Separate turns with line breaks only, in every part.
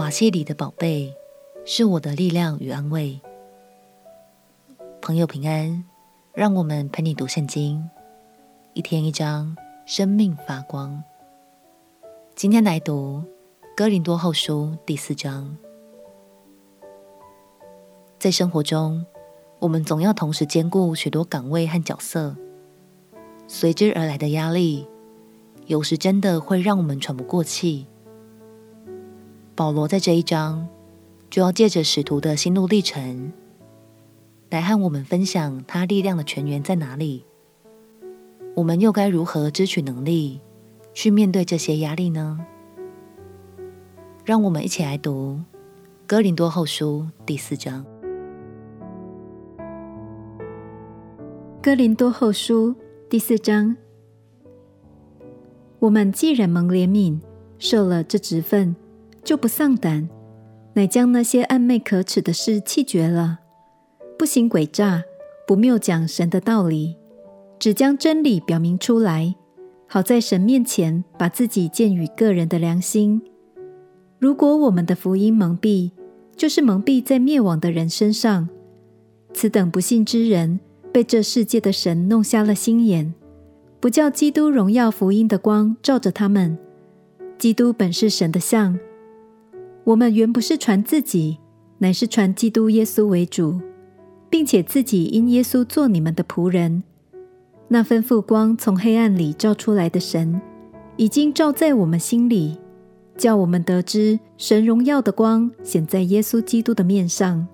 瓦器里的宝贝是我的力量与安慰。朋友平安，让我们陪你读圣经，一天一章，生命发光。今天来读哥林多后书第四章。在生活中，我们总要同时兼顾许多岗位和角色，随之而来的压力，有时真的会让我们喘不过气。保罗在这一章就要借着使徒的心路历程，来和我们分享他力量的泉源在哪里。我们又该如何支取能力，去面对这些压力呢？让我们一起来读《哥林多后书》第四章。
《哥林多后书》第四章，我们既然蒙怜悯，受了这职分。就不丧胆，乃将那些暗昧可耻的事弃绝了，不行诡诈，不谬讲神的道理，只将真理表明出来，好在神面前把自己荐与个人的良心。如果我们的福音蒙蔽，就是蒙蔽在灭亡的人身上。此等不信之人，被这世界的神弄瞎了心眼，不叫基督荣耀福音的光照着他们。基督本是神的像。我们原不是传自己，乃是传基督耶稣为主，并且自己因耶稣做你们的仆人。那吩咐光从黑暗里照出来的神，已经照在我们心里，叫我们得知神荣耀的光显在耶稣基督的面上。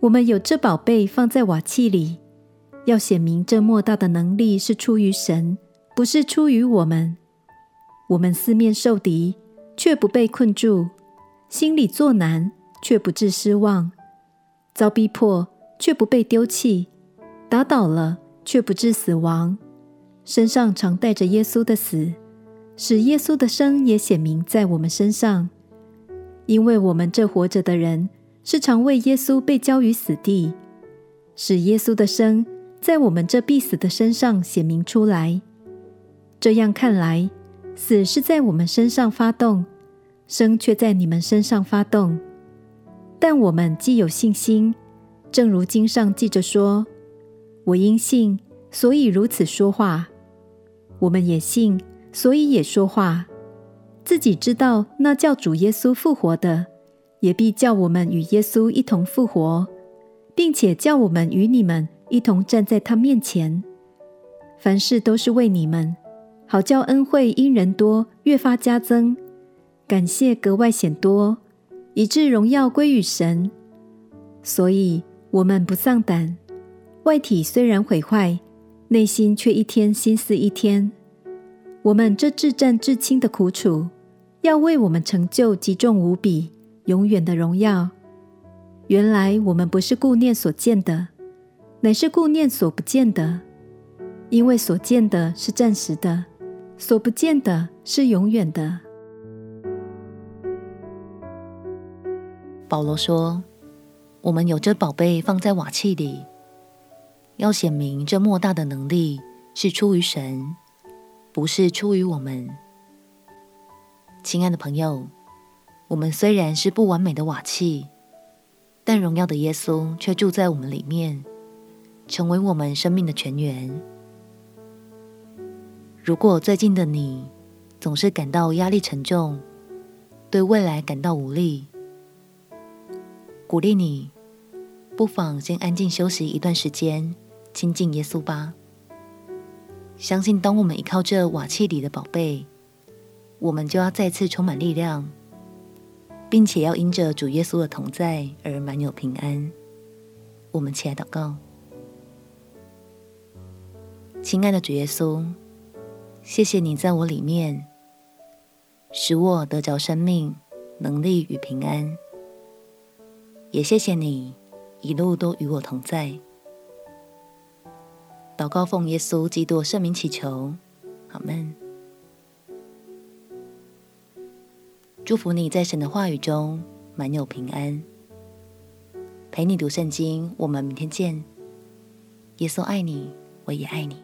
我们有这宝贝放在瓦器里，要显明这莫大的能力是出于神，不是出于我们。我们四面受敌，却不被困住。心里作难，却不致失望；遭逼迫，却不被丢弃；打倒了，却不致死亡。身上常带着耶稣的死，使耶稣的生也显明在我们身上。因为我们这活着的人，是常为耶稣被交于死地，使耶稣的生在我们这必死的身上显明出来。这样看来，死是在我们身上发动。生却在你们身上发动，但我们既有信心，正如经上记着说：“我因信，所以如此说话。”我们也信，所以也说话。自己知道那叫主耶稣复活的，也必叫我们与耶稣一同复活，并且叫我们与你们一同站在他面前。凡事都是为你们，好叫恩惠因人多，越发加增。感谢格外显多，以致荣耀归于神。所以，我们不丧胆。外体虽然毁坏，内心却一天新似一天。我们这至暂至轻的苦楚，要为我们成就极重无比、永远的荣耀。原来我们不是顾念所见的，乃是顾念所不见的，因为所见的是暂时的，所不见的是永远的。
保罗说：“我们有这宝贝放在瓦器里，要显明这莫大的能力是出于神，不是出于我们。”亲爱的朋友，我们虽然是不完美的瓦器，但荣耀的耶稣却住在我们里面，成为我们生命的泉源。如果最近的你总是感到压力沉重，对未来感到无力，鼓励你，不妨先安静休息一段时间，亲近耶稣吧。相信当我们依靠这瓦器里的宝贝，我们就要再次充满力量，并且要因着主耶稣的同在而满有平安。我们起来祷告，亲爱的主耶稣，谢谢你在我里面，使我得着生命、能力与平安。也谢谢你一路都与我同在。祷告奉耶稣基督圣名祈求，阿们。祝福你在神的话语中满有平安。陪你读圣经，我们明天见。耶稣爱你，我也爱你。